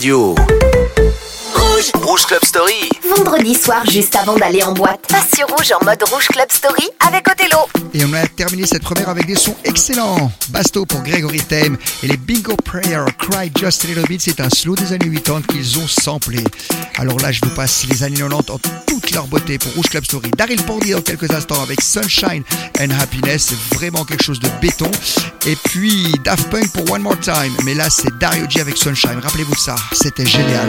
radio. Rouge. Club Story. Vendredi soir, juste avant d'aller en boîte, passe sur Rouge en mode Rouge Club Story avec Othello. Et on a terminé cette première avec des sons excellents. Basto pour Gregory Tame et les Bingo Prayer Cry Just a Little Bit, c'est un slow des années 80 qu'ils ont samplé. Alors là, je vous passe les années 90 en toute leur beauté pour Rouge Club Story. Daryl Pordy dans quelques instants avec Sunshine and Happiness, c'est vraiment quelque chose de béton. Et puis Daft Punk pour One More Time, mais là c'est Dario G avec Sunshine. Rappelez-vous ça, c'était génial.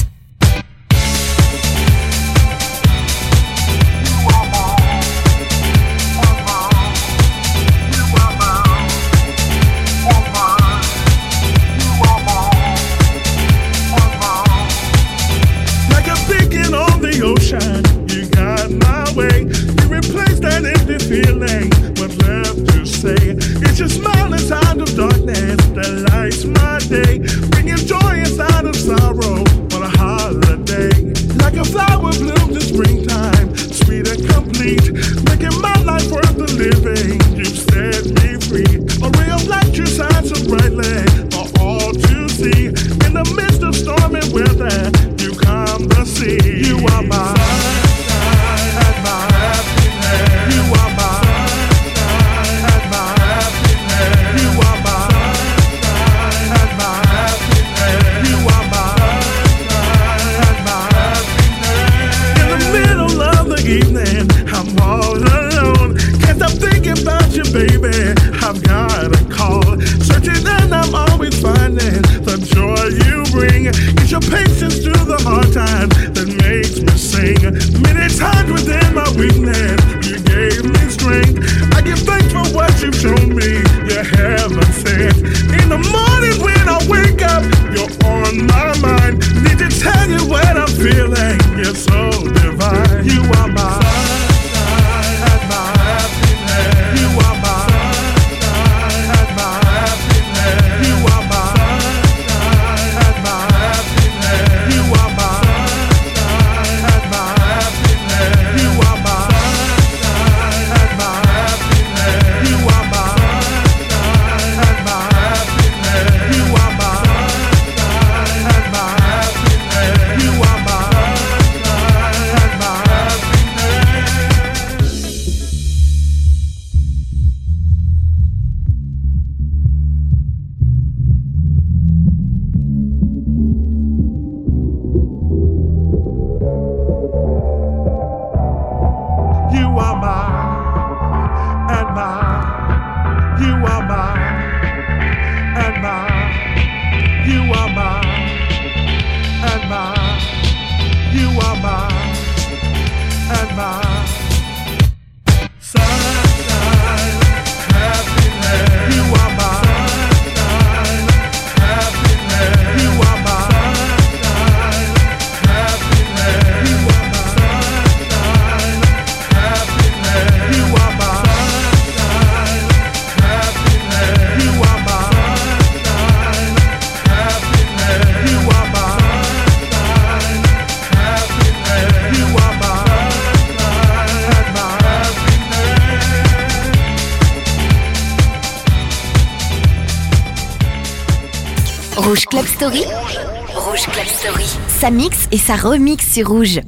Rouge Club Story. Sa mix et sa remix sur Rouge.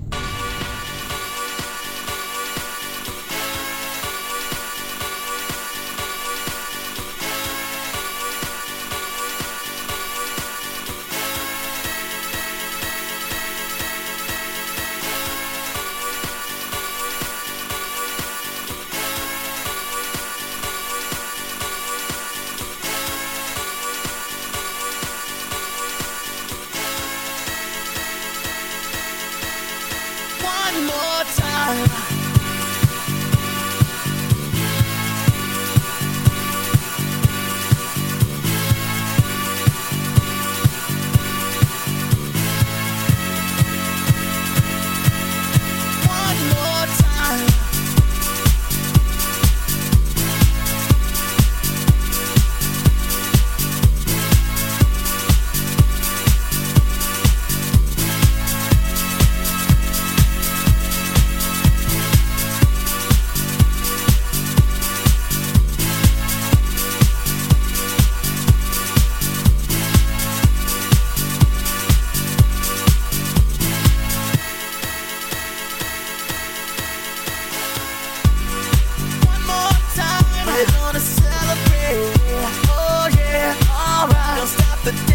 the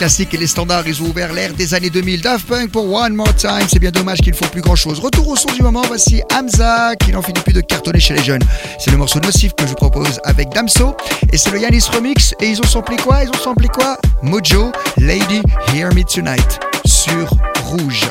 classiques et les standards, ils ont ouvert l'ère des années 2000. Daft Punk pour One More Time, c'est bien dommage qu'ils font plus grand chose. Retour au son du moment, voici Hamza qui n'en finit plus de cartonner chez les jeunes. C'est le morceau nocif que je vous propose avec Damso et c'est le Yanis Remix. Et ils ont samplé quoi? Ils ont samplé quoi? Mojo, Lady, Hear Me Tonight sur Rouge.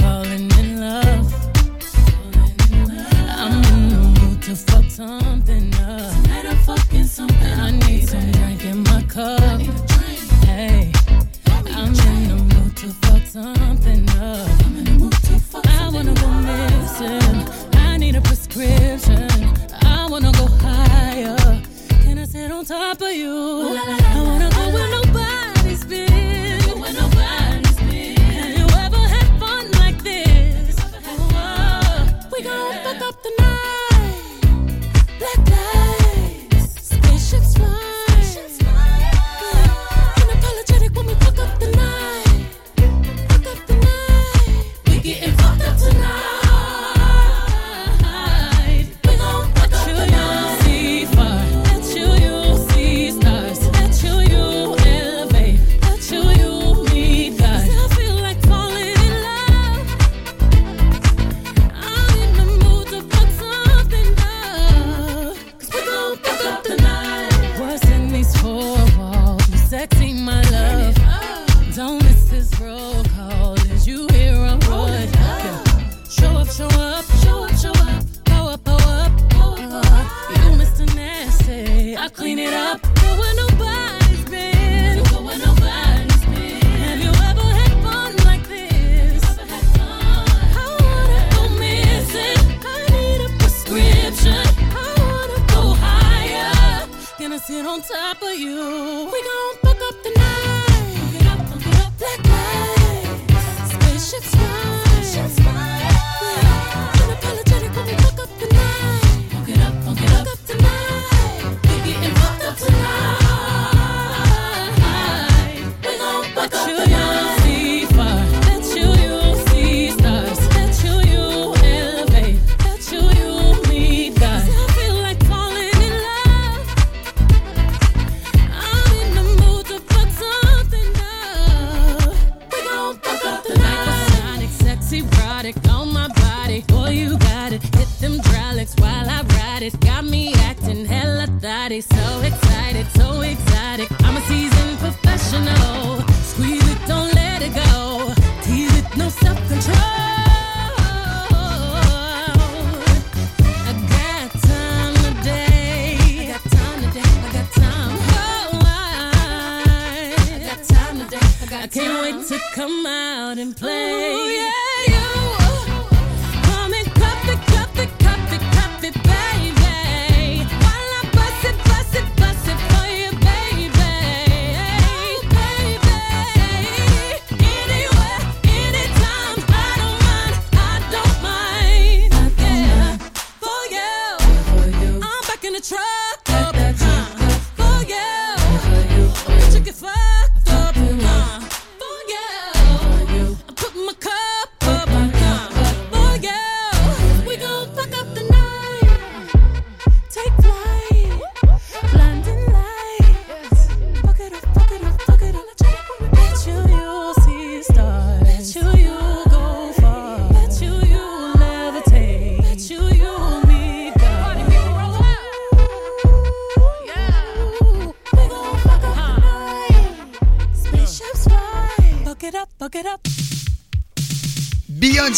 falling in love. I'm in the mood to fuck something up. Tonight I'm fucking something. I need in my cup. Hey, I'm in the mood to fuck something up. I wanna go missing. I need a prescription. I wanna go higher. Can I sit on top of you?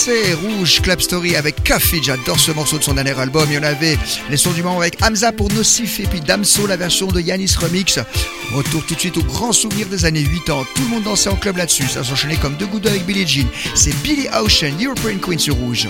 c'est Rouge Club Story avec Coffee. J'adore ce morceau de son dernier album. Il y en avait les sons du moment avec Hamza pour Nocif et puis Damso, la version de Yanis Remix. Retour tout de suite au grand souvenir des années 80. Tout le monde dansait en club là-dessus. Ça s'enchaînait comme deux gouttes avec Billie Jean. C'est Billie Ocean, European Queen sur Rouge.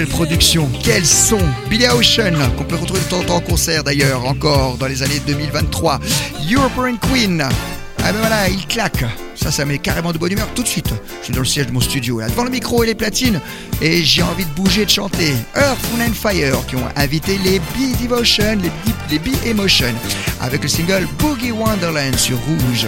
Quelle production, quel son Billy Ocean, qu'on peut retrouver de temps en temps en concert d'ailleurs, encore dans les années 2023. European Queen. Ah ben voilà, il claque. Ça, ça met carrément de bonne humeur tout de suite. Je suis dans le siège de mon studio, là, devant le micro et les platines, et j'ai envie de bouger, de chanter. Earth, Moon and Fire, qui ont invité les B-Devotion, les B-Emotion, avec le single Boogie Wonderland sur Rouge.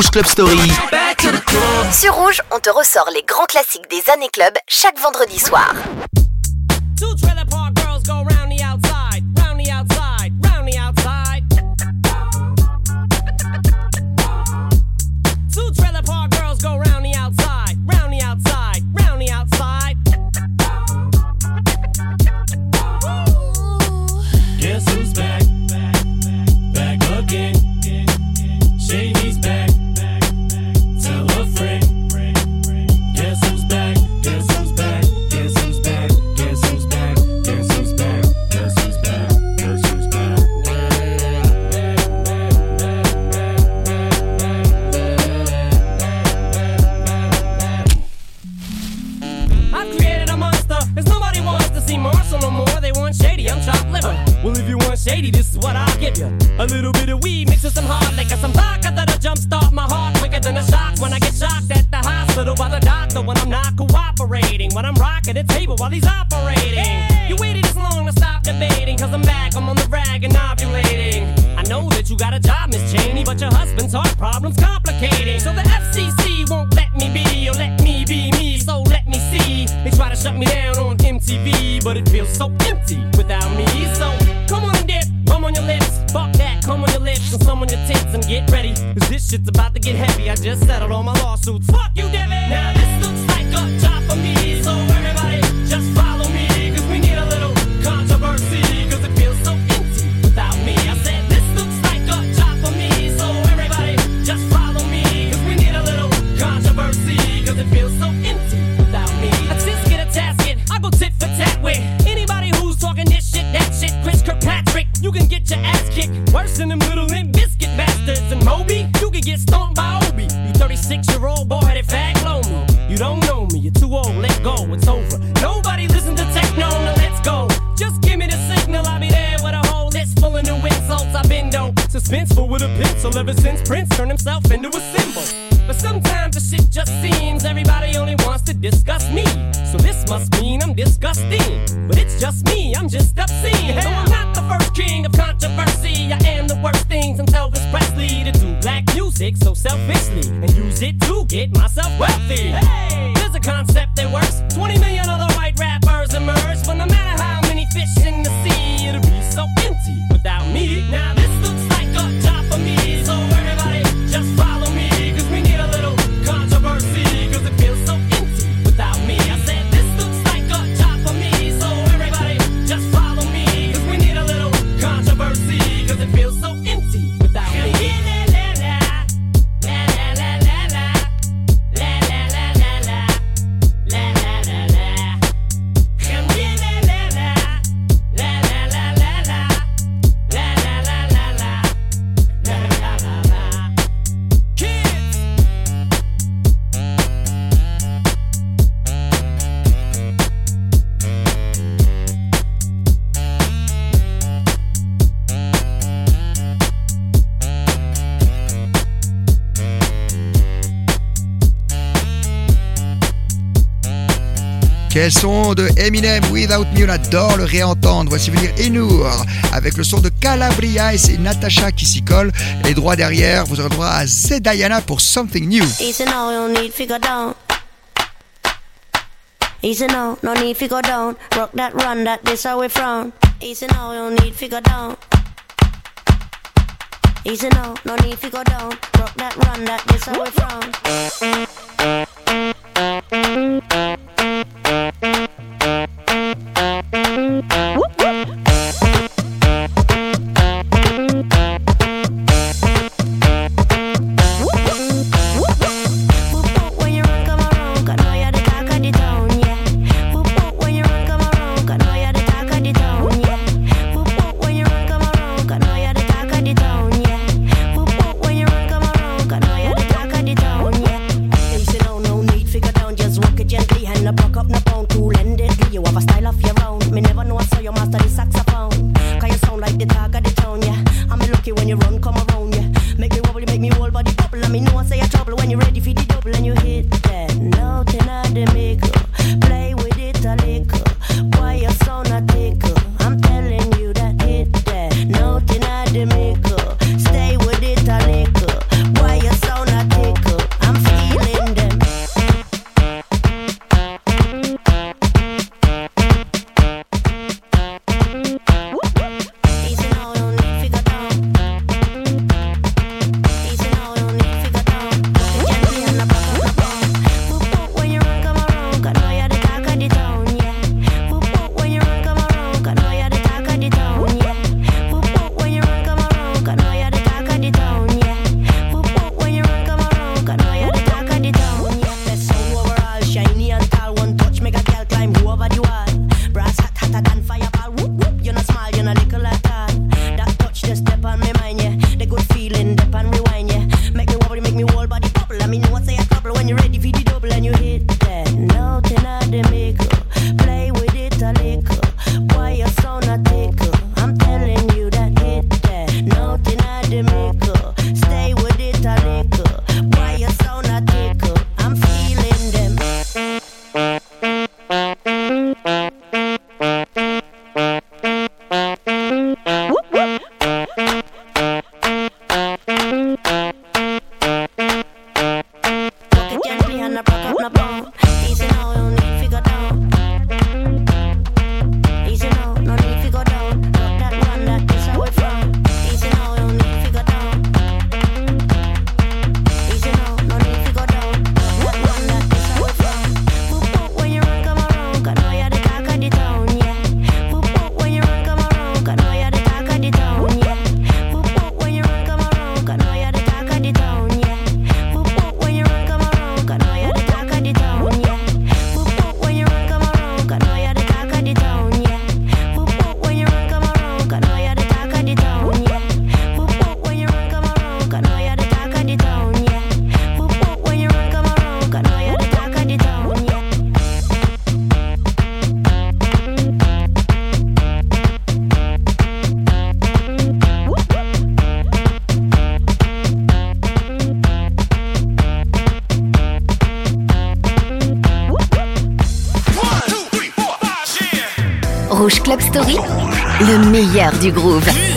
Rouge Club Story. Sur Rouge, on te ressort les grands classiques des années club chaque vendredi soir. Cause I'm back, I'm on the rag, like an ovulating. I know that you got a job, Miss Cheney, but your husband's heart problem's complicating. So the FCC won't let me be or let me be me. So let me see. They try to shut me down on MTV, but it feels so empty without me. So come on and dip, bum on your lips. Fuck that, come on your lips and some on your tits and get ready. Cause this shit's about to get heavy. I just settled all my lawsuits. Fuck you, Debbie. Now this looks like a job for me. So everybody just Worse them little limp biscuit bastards. And Moby, you can get stomped by Obi. You 36 year old boy headed fag me. You don't know me, you're too old, let go, it's over. Nobody listen to techno, now let's go. Just give me the signal, I'll be there with a whole list full of new insults. I've been dope, suspenseful with a pencil ever since Prince turned himself into a symbol. But sometimes the shit just seems everybody only wants to discuss me. So this must mean I'm disgusting. But it's just me, I'm just obscene. So selfishly and use it to get myself wealthy. Hey, Quel son de Eminem Without Me, on adore le réentendre. Voici venir Enour avec le son de Calabria et c'est Natacha qui s'y colle. Et droit derrière, vous aurez droit à Zedayana pour Something New. Easy now, you need figure down. Easy now, no need figure down. Rock that run, that this we frown. Easy now, you need figure down. Easy now, no need figure down. Rock that run, that this how we meilleur du groove.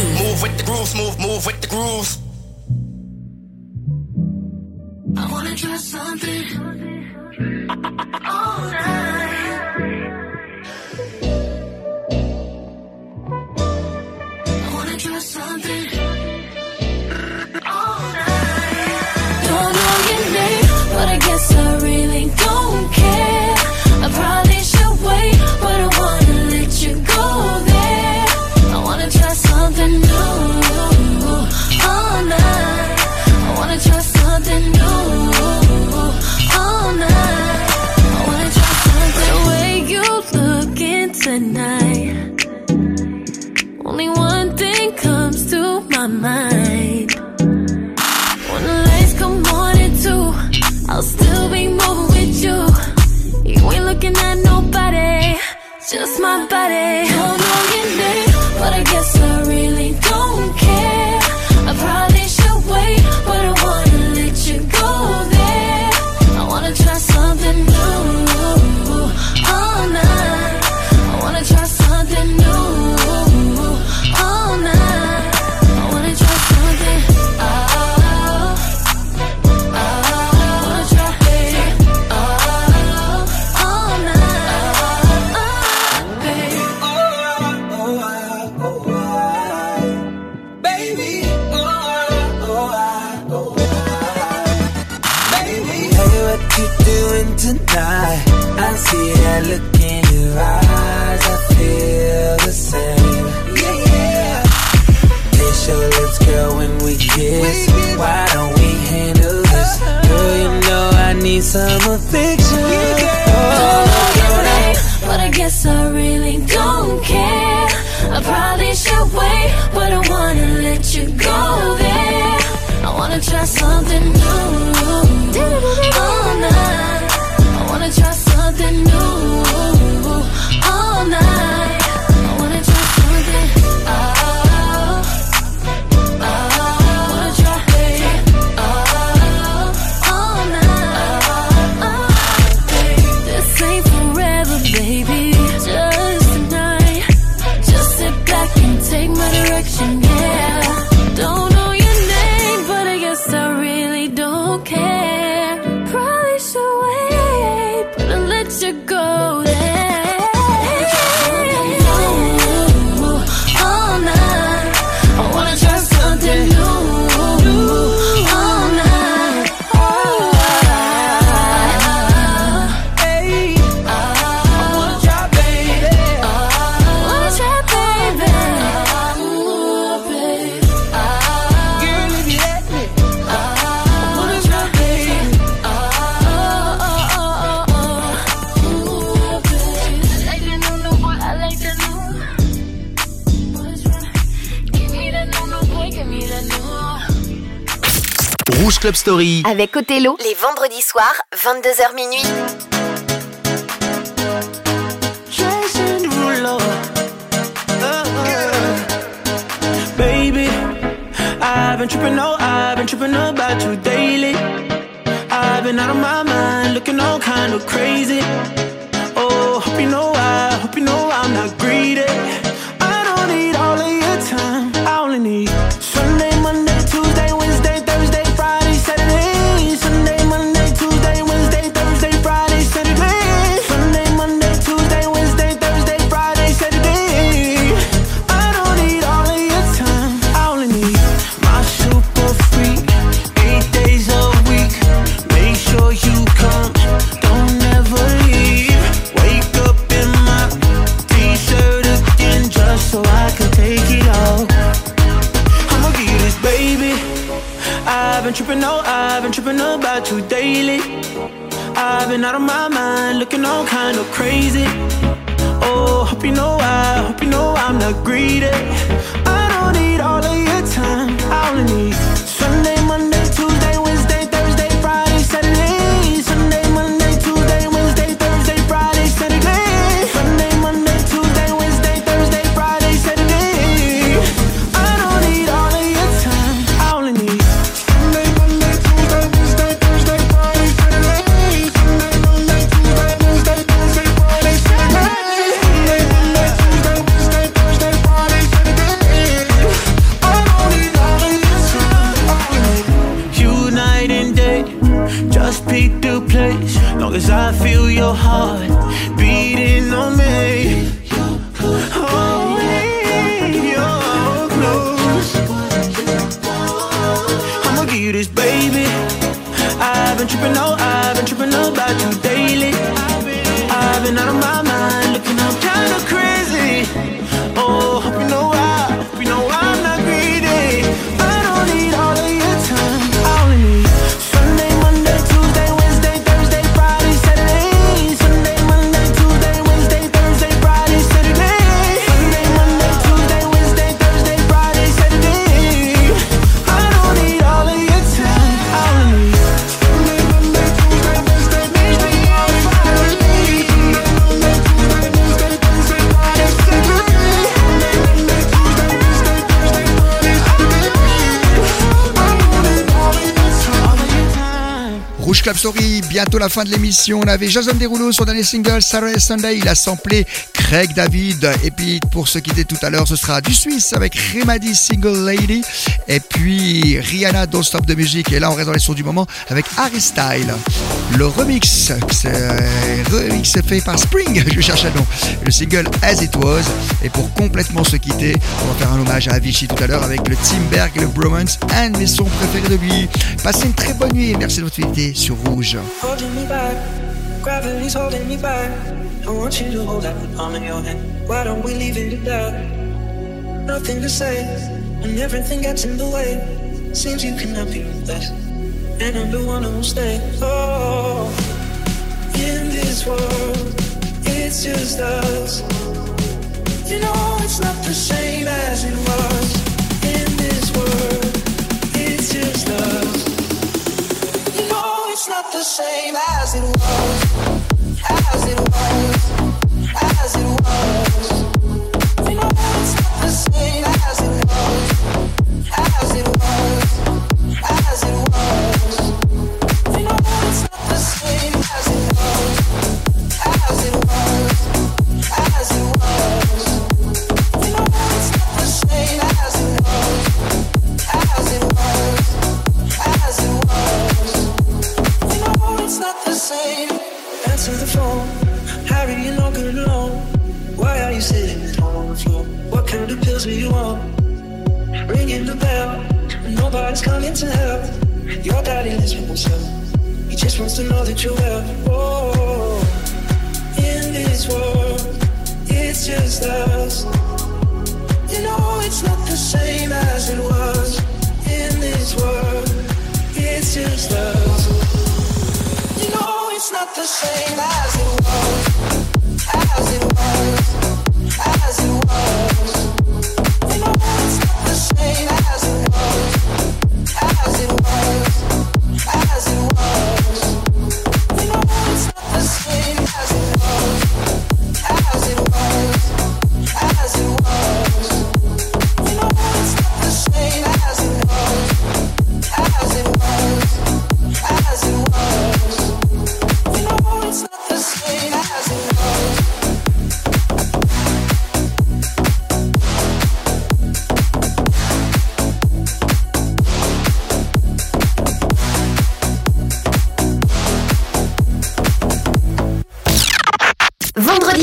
Rouge Club Story. Avec Othello, les vendredis soirs, 22h minuit. Baby, I've been tripping, oh, I've been tripping about you daily. I've been out of my mind, looking all kind of crazy. Oh, hope you know I, hope you know I'm not greedy. tripping, no, I've been tripping about you daily. I've been out of my mind, looking all kind of crazy. Oh, hope you know I, hope you know I'm not greedy. I don't need all of your time, I only need some. Feel your heart Bientôt la fin de l'émission. On avait Jason Derulo, son dernier single, Saturday Sunday. Il a samplé Craig David. Et puis, pour ceux qui étaient tout à l'heure, ce sera du Suisse avec Remedy Single Lady. Et puis, Rihanna, Don't Stop de musique. Et là, on reste dans les sons du moment avec Harry Style. Le remix, c'est un remix fait par Spring, je cherche un nom. Le single As It Was. Et pour complètement se quitter, on va faire un hommage à Avicii tout à l'heure avec le Timberg, le Bromance, un de mes sons préférés de lui. Passez une très bonne nuit et merci de votre fidélité sur Rouge. I want you to hold that the palm of your hand. Why don't we leave it at that? Nothing to say, and everything gets in the way. Seems you cannot be with us, and I'm the one who will stay. Oh, in this world, it's just us. You know it's not the same as it was. In this world, it's just us. You know it's not the same as it was,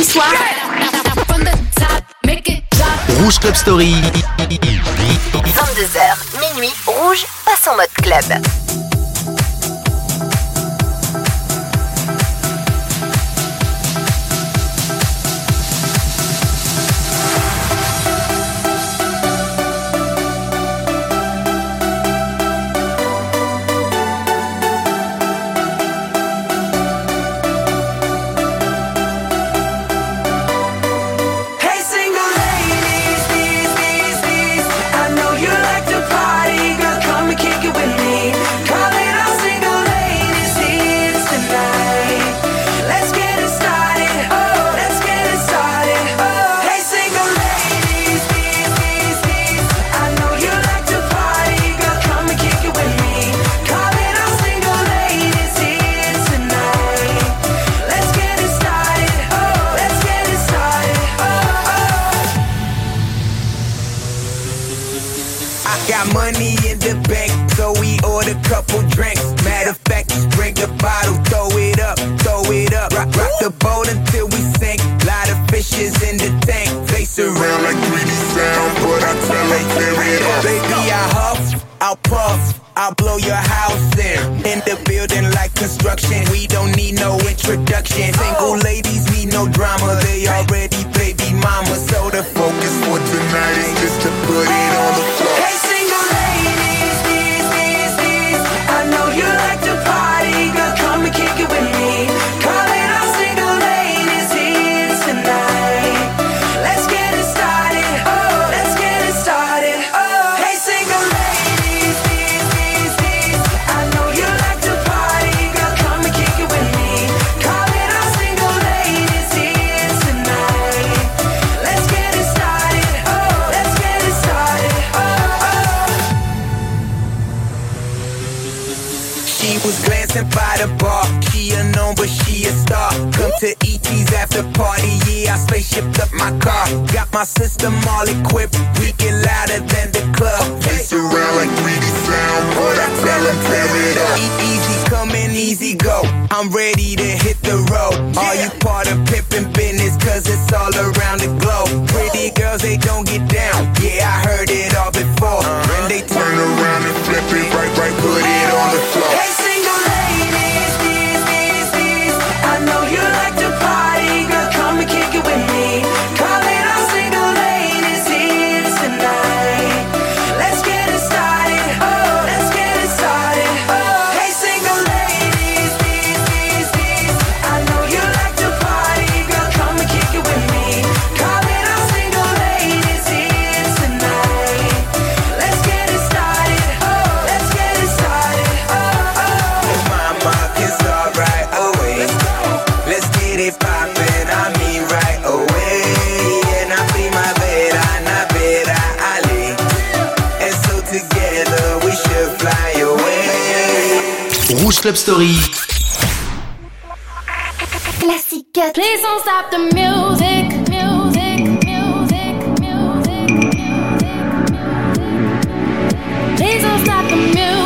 Soir, Rouge Club Story. 22h, minuit, rouge passe en mode club. system Classique Please don't stop the music. Please don't stop the music.